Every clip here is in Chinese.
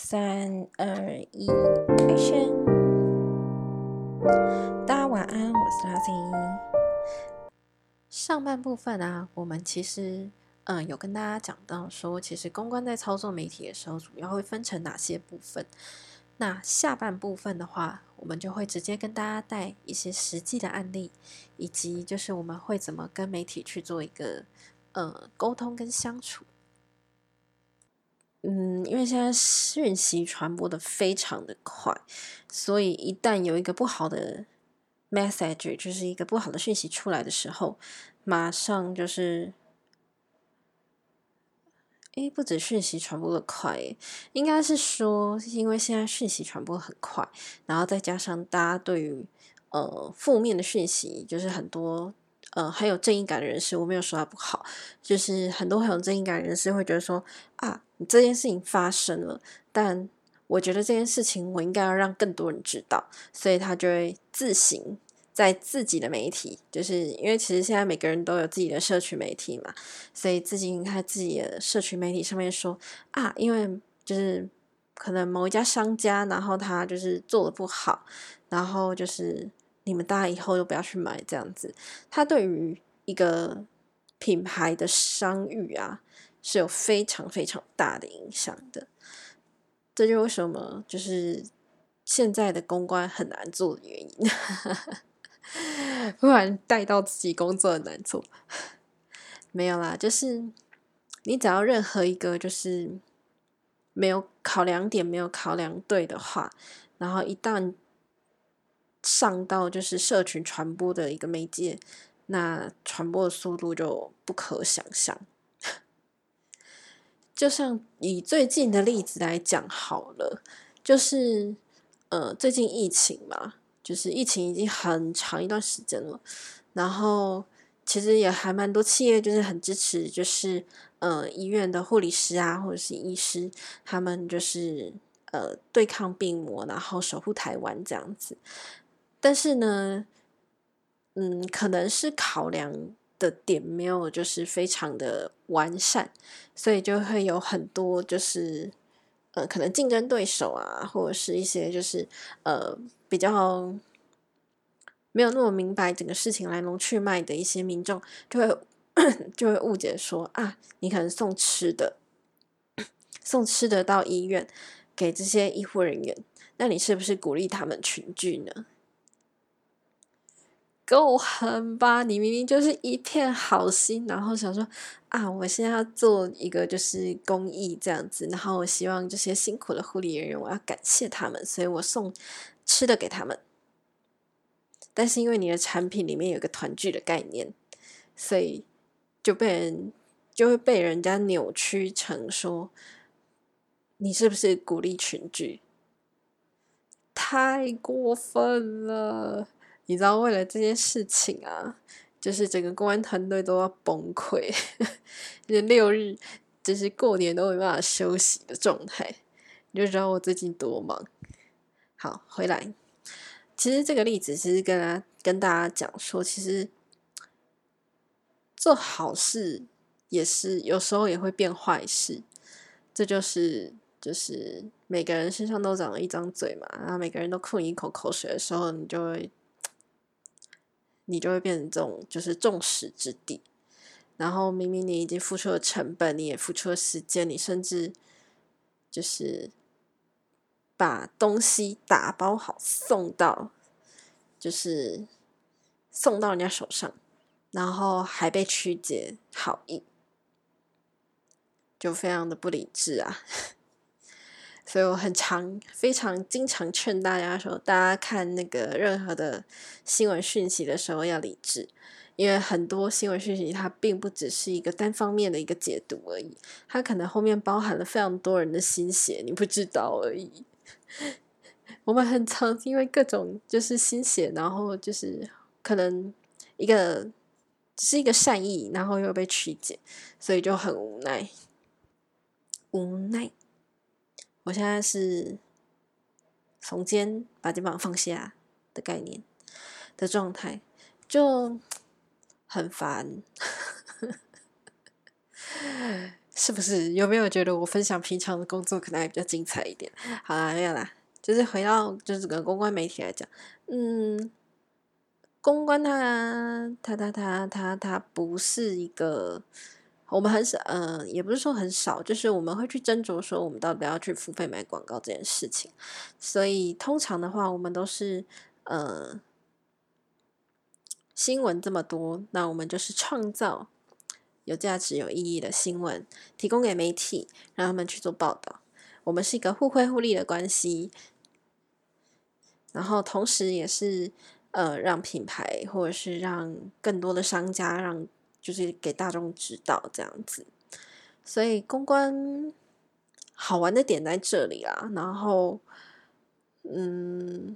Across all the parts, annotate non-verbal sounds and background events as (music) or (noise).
三二一，Action！大家晚安，我是拉 C。上半部分啊，我们其实嗯有跟大家讲到说，其实公关在操作媒体的时候，主要会分成哪些部分。那下半部分的话，我们就会直接跟大家带一些实际的案例，以及就是我们会怎么跟媒体去做一个呃沟通跟相处。嗯，因为现在讯息传播的非常的快，所以一旦有一个不好的 message，就是一个不好的讯息出来的时候，马上就是。诶，不止讯息传播的快，应该是说，因为现在讯息传播很快，然后再加上大家对于呃负面的讯息，就是很多呃很有正义感的人士，我没有说他不好，就是很多很有正义感的人士会觉得说啊，这件事情发生了，但我觉得这件事情我应该要让更多人知道，所以他就会自行。在自己的媒体，就是因为其实现在每个人都有自己的社群媒体嘛，所以自己在自己的社群媒体上面说啊，因为就是可能某一家商家，然后他就是做的不好，然后就是你们大家以后都不要去买这样子，他对于一个品牌的商誉啊是有非常非常大的影响的，这就为什么就是现在的公关很难做的原因。(laughs) 不然带到自己工作的难做，(laughs) 没有啦，就是你只要任何一个就是没有考量点没有考量对的话，然后一旦上到就是社群传播的一个媒介，那传播的速度就不可想象。就像以最近的例子来讲好了，就是呃最近疫情嘛。就是疫情已经很长一段时间了，然后其实也还蛮多企业就是很支持，就是呃医院的护理师啊或者是医师，他们就是呃对抗病魔，然后守护台湾这样子。但是呢，嗯，可能是考量的点没有就是非常的完善，所以就会有很多就是呃可能竞争对手啊，或者是一些就是呃。比较没有那么明白整个事情来龙去脉的一些民众，就会 (coughs) 就会误解说啊，你可能送吃的，送吃的到医院给这些医护人员，那你是不是鼓励他们群聚呢？够狠吧！你明明就是一片好心，然后想说啊，我现在要做一个就是公益这样子，然后我希望这些辛苦的护理人员，我要感谢他们，所以我送。吃的给他们，但是因为你的产品里面有个团聚的概念，所以就被人就会被人家扭曲成说你是不是鼓励群聚？太过分了！你知道为了这件事情啊，就是整个公安团队都要崩溃，六日就是过年都没办法休息的状态，你就知道我最近多忙。好，回来。其实这个例子其实跟他跟大家讲说，其实做好事也是有时候也会变坏事。这就是就是每个人身上都长了一张嘴嘛，然后每个人都吐一口口水的时候，你就会你就会变成这种就是众矢之的。然后明明你已经付出了成本，你也付出了时间，你甚至就是。把东西打包好送到，就是送到人家手上，然后还被曲解好意，就非常的不理智啊！所以我很常、非常经常劝大家说，大家看那个任何的新闻讯息的时候要理智，因为很多新闻讯息它并不只是一个单方面的一个解读而已，它可能后面包含了非常多人的心血，你不知道而已。(laughs) 我们很常因为各种就是心血，然后就是可能一个只是一个善意，然后又被曲解，所以就很无奈。无奈，我现在是耸肩把肩膀放下的概念的状态，就很烦。(laughs) 是不是？有没有觉得我分享平常的工作可能还比较精彩一点？好啦，没有啦，就是回到就是个公关媒体来讲，嗯，公关它它它它它它不是一个。我们很少，嗯，也不是说很少，就是我们会去斟酌说，我们到底要去付费买广告这件事情。所以通常的话，我们都是，呃，新闻这么多，那我们就是创造有价值、有意义的新闻，提供给媒体，让他们去做报道。我们是一个互惠互利的关系，然后同时也是，呃，让品牌或者是让更多的商家让。就是给大众知道这样子，所以公关好玩的点在这里啦。然后，嗯，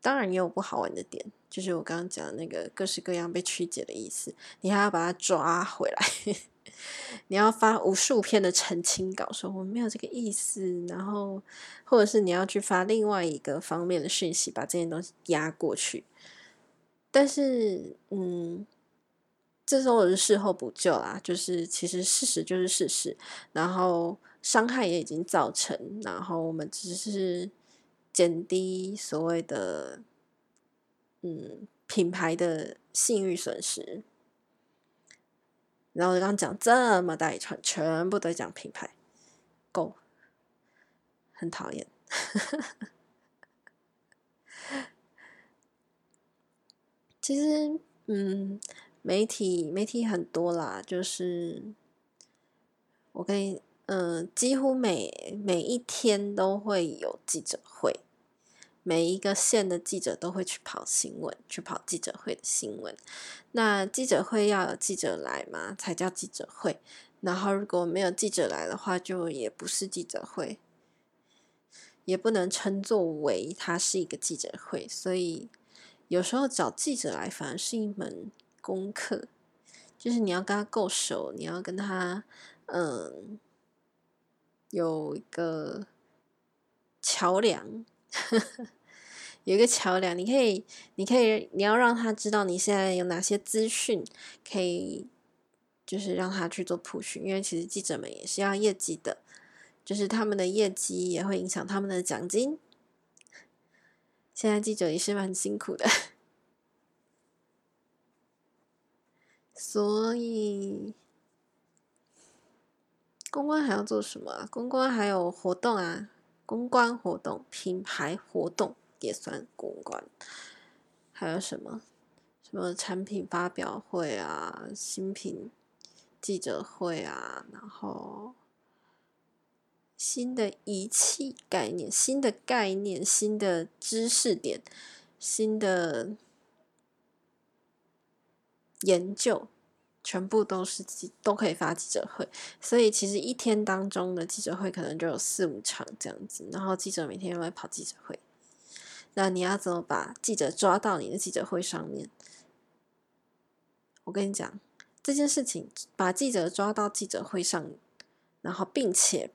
当然也有不好玩的点，就是我刚刚讲的那个各式各样被曲解的意思，你还要把它抓回来，(laughs) 你要发无数篇的澄清稿，说我没有这个意思，然后或者是你要去发另外一个方面的讯息，把这件东西压过去。但是，嗯。这时候是事后补救啦，就是其实事实就是事实，然后伤害也已经造成，然后我们只是减低所谓的嗯品牌的信誉损失。然后我刚刚讲这么大一串，全部都讲品牌，够，很讨厌。(laughs) 其实，嗯。媒体媒体很多啦，就是我跟你，嗯，几乎每每一天都会有记者会，每一个县的记者都会去跑新闻，去跑记者会的新闻。那记者会要有记者来嘛，才叫记者会。然后如果没有记者来的话，就也不是记者会，也不能称作为它是一个记者会。所以有时候找记者来，反而是一门。功课就是你要跟他够熟，你要跟他嗯有一个桥梁，(laughs) 有一个桥梁，你可以，你可以，你要让他知道你现在有哪些资讯可以，就是让他去做普训，因为其实记者们也是要业绩的，就是他们的业绩也会影响他们的奖金。现在记者也是蛮辛苦的。所以，公关还要做什么啊？公关还有活动啊，公关活动、品牌活动也算公关。还有什么？什么产品发表会啊，新品记者会啊，然后新的仪器概念、新的概念、新的知识点、新的。研究全部都是都可以发记者会，所以其实一天当中的记者会可能就有四五场这样子，然后记者每天都会跑记者会。那你要怎么把记者抓到你的记者会上面？我跟你讲这件事情，把记者抓到记者会上，然后并且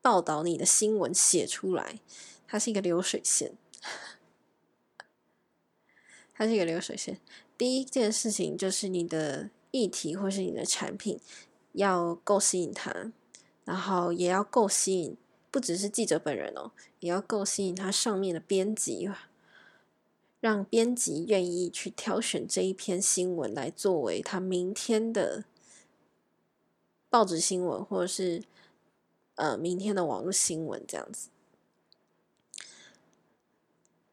报道你的新闻写出来，它是一个流水线，(laughs) 它是一个流水线。第一件事情就是你的议题或是你的产品要够吸引他，然后也要够吸引，不只是记者本人哦，也要够吸引他上面的编辑，让编辑愿意去挑选这一篇新闻来作为他明天的报纸新闻，或者是呃明天的网络新闻这样子。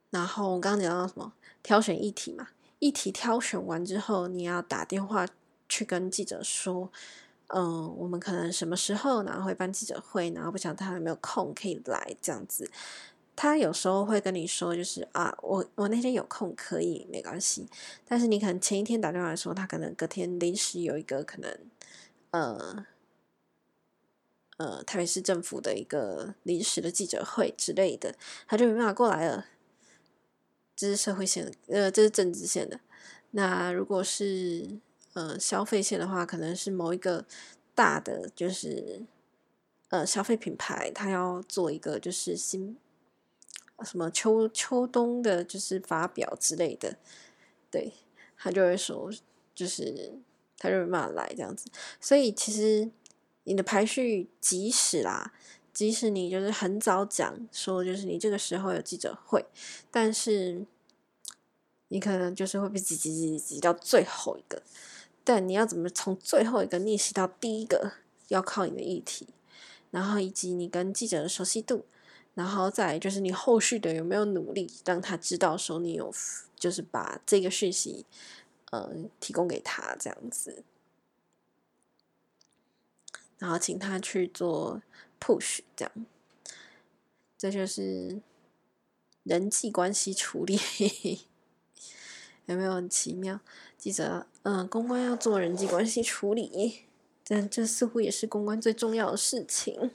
然后我刚刚讲到什么？挑选议题嘛。议题挑选完之后，你要打电话去跟记者说：“嗯，我们可能什么时候然后会办记者会，然后不晓得他有没有空可以来这样子。”他有时候会跟你说：“就是啊，我我那天有空可以，没关系。”但是你可能前一天打电话说，他可能隔天临时有一个可能，呃呃，台北市政府的一个临时的记者会之类的，他就没办法过来了。这是社会线，呃，这是政治线的。那如果是呃消费线的话，可能是某一个大的，就是呃消费品牌，它要做一个就是新什么秋秋冬的，就是发表之类的，对他就会说，就是他就没办法来这样子。所以其实你的排序即使啦，即使你就是很早讲说，就是你这个时候有记者会，但是你可能就是会被挤挤挤挤到最后一个。但你要怎么从最后一个逆袭到第一个，要靠你的议题，然后以及你跟记者的熟悉度，然后再就是你后续的有没有努力让他知道说你有，就是把这个讯息，呃，提供给他这样子。然后请他去做 push，这样，这就是人际关系处理，(laughs) 有没有很奇妙？记者，嗯，公关要做人际关系处理，但这似乎也是公关最重要的事情。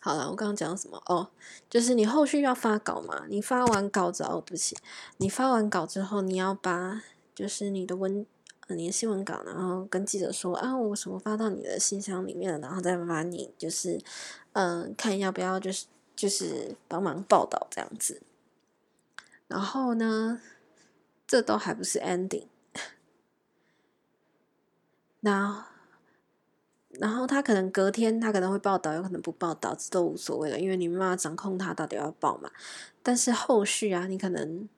好了，我刚刚讲什么？哦，就是你后续要发稿嘛，你发完稿子哦，对不起，你发完稿之后，你要把。就是你的文，你的新闻稿，然后跟记者说啊，我什么发到你的信箱里面了，然后再把你就是，嗯，看要不要就是就是帮忙报道这样子。然后呢，这都还不是 ending。(laughs) 那然后他可能隔天他可能会报道，有可能不报道，这都无所谓了，因为你没办法掌控他到底要报嘛。但是后续啊，你可能。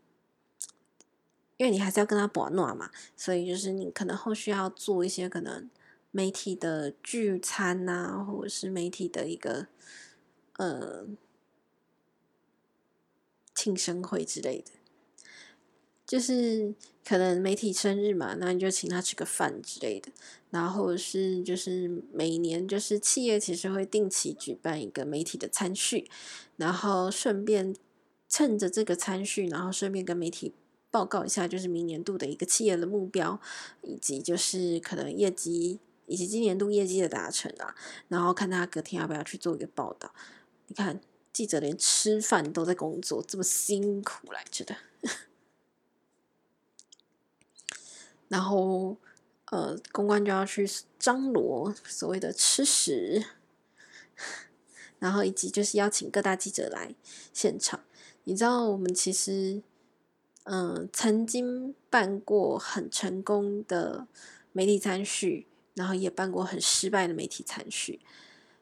因为你还是要跟他博暖嘛，所以就是你可能后续要做一些可能媒体的聚餐呐，或者是媒体的一个呃庆生会之类的，就是可能媒体生日嘛，那你就请他吃个饭之类的，然后是就是每年就是企业其实会定期举办一个媒体的餐叙，然后顺便趁着这个餐叙，然后顺便跟媒体。报告一下，就是明年度的一个企业的目标，以及就是可能业绩，以及今年度业绩的达成啊。然后看他隔天要不要去做一个报道。你看，记者连吃饭都在工作，这么辛苦来着的。然后，呃，公关就要去张罗所谓的吃食，然后以及就是邀请各大记者来现场。你知道，我们其实。嗯，曾经办过很成功的媒体参叙，然后也办过很失败的媒体参叙。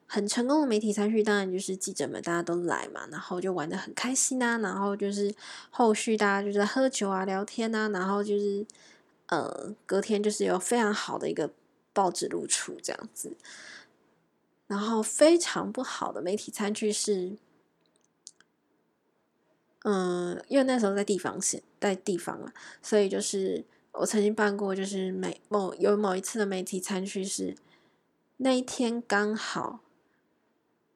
很成功的媒体参叙，当然就是记者们大家都来嘛，然后就玩的很开心啊，然后就是后续大家就在喝酒啊、聊天啊，然后就是呃隔天就是有非常好的一个报纸露出这样子。然后非常不好的媒体参叙是。嗯，因为那时候在地方县，在地方啊，所以就是我曾经办过，就是每某有某一次的媒体参叙是那一天刚好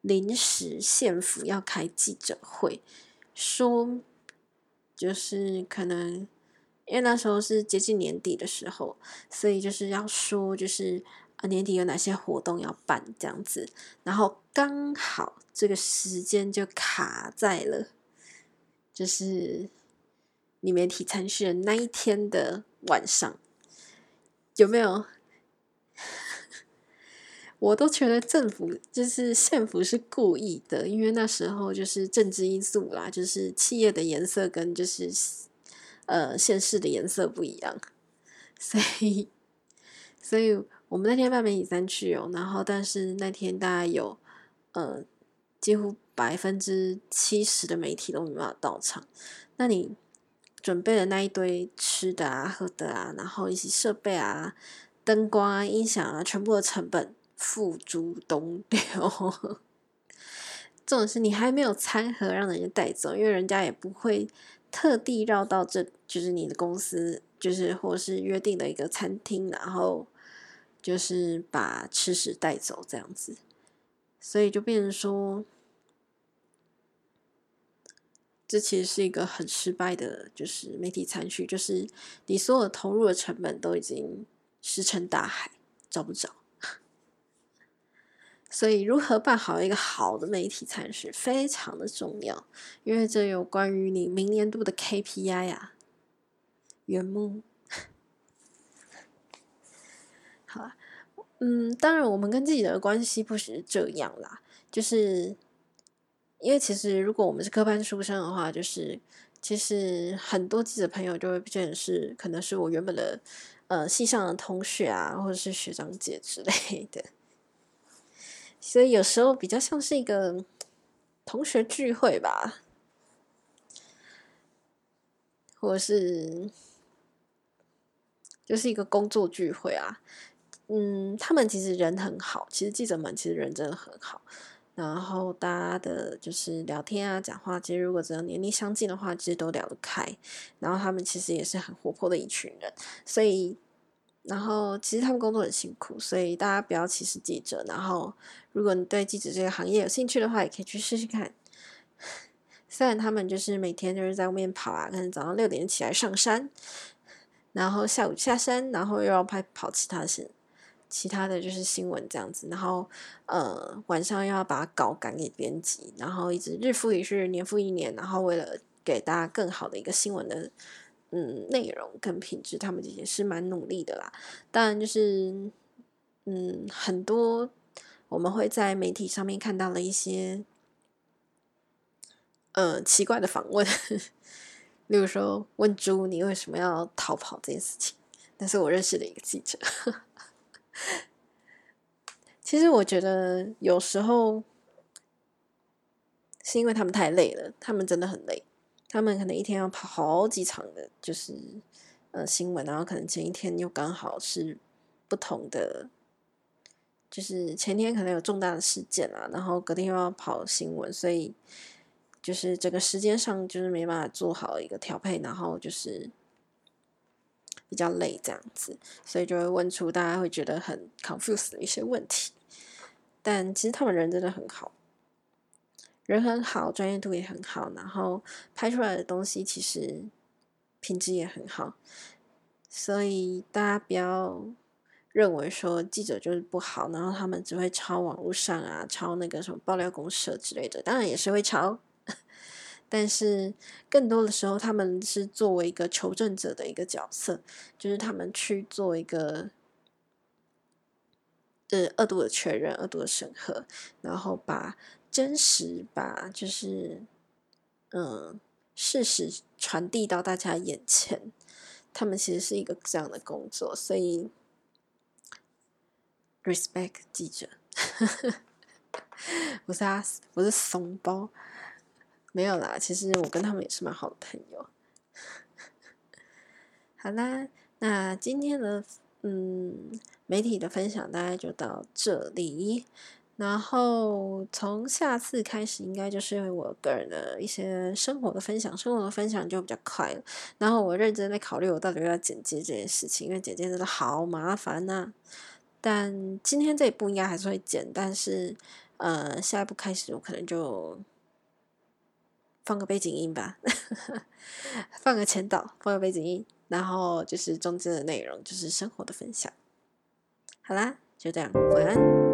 临时县府要开记者会，说就是可能因为那时候是接近年底的时候，所以就是要说就是啊年底有哪些活动要办这样子，然后刚好这个时间就卡在了。就是你媒体参选那一天的晚上，有没有？(laughs) 我都觉得政府就是县府是故意的，因为那时候就是政治因素啦，就是企业的颜色跟就是呃县市的颜色不一样，所以所以我们那天办媒体三去哦，然后但是那天大概有呃几乎。百分之七十的媒体都没办法到场，那你准备的那一堆吃的啊、喝的啊，然后一些设备啊、灯光啊、音响啊，全部的成本付诸东流。(laughs) 这种是你还没有餐盒让人家带走，因为人家也不会特地绕到这就是你的公司，就是或是约定的一个餐厅，然后就是把吃食带走这样子，所以就变成说。这其实是一个很失败的，就是媒体参叙，就是你所有投入的成本都已经石沉大海，找不着。(laughs) 所以，如何办好一个好的媒体参叙非常的重要，因为这有关于你明年度的 KPI 啊，圆梦。好啊，嗯，当然，我们跟自己的关系不是这样啦，就是。因为其实，如果我们是科班出身的话，就是其实很多记者朋友就会变成是，可能是我原本的呃系上的同学啊，或者是学长姐之类的，所以有时候比较像是一个同学聚会吧，或者是就是一个工作聚会啊。嗯，他们其实人很好，其实记者们其实人真的很好。然后大家的就是聊天啊、讲话，其实如果只要年龄相近的话，其实都聊得开。然后他们其实也是很活泼的一群人，所以，然后其实他们工作很辛苦，所以大家不要歧视记者。然后，如果你对记者这个行业有兴趣的话，也可以去试试看。(laughs) 虽然他们就是每天就是在外面跑啊，可能早上六点起来上山，然后下午下山，然后又要拍跑其他事。其他的就是新闻这样子，然后呃晚上要把稿赶给编辑，然后一直日复一日，年复一年，然后为了给大家更好的一个新闻的嗯内容跟品质，他们也是蛮努力的啦。当然就是嗯很多我们会在媒体上面看到了一些呃奇怪的访问，(laughs) 例如说问猪你为什么要逃跑这件事情，但是我认识的一个记者。(laughs) 其实我觉得有时候是因为他们太累了，他们真的很累，他们可能一天要跑好几场的，就是呃新闻，然后可能前一天又刚好是不同的，就是前天可能有重大的事件啊，然后隔天又要跑新闻，所以就是整个时间上就是没办法做好一个调配，然后就是。比较累这样子，所以就会问出大家会觉得很 confused 的一些问题。但其实他们人真的很好，人很好，专业度也很好，然后拍出来的东西其实品质也很好。所以大家不要认为说记者就是不好，然后他们只会抄网络上啊，抄那个什么爆料公社之类的，当然也是会抄。但是更多的时候，他们是作为一个求证者的一个角色，就是他们去做一个呃二度的确认、二度的审核，然后把真实、把就是嗯事实传递到大家眼前。他们其实是一个这样的工作，所以 respect 记者，(laughs) 不是啊，不是怂包。没有啦，其实我跟他们也是蛮好的朋友。(laughs) 好啦，那今天的嗯媒体的分享大概就到这里，然后从下次开始应该就是我个人的一些生活的分享，生活的分享就比较快了。然后我认真在考虑我到底要剪接这件事情，因为剪接真的好麻烦呐。但今天这一步应该还是会剪，但是呃下一步开始我可能就。放个背景音吧，(laughs) 放个前导，放个背景音，然后就是中间的内容就是生活的分享。好啦，就这样，晚安。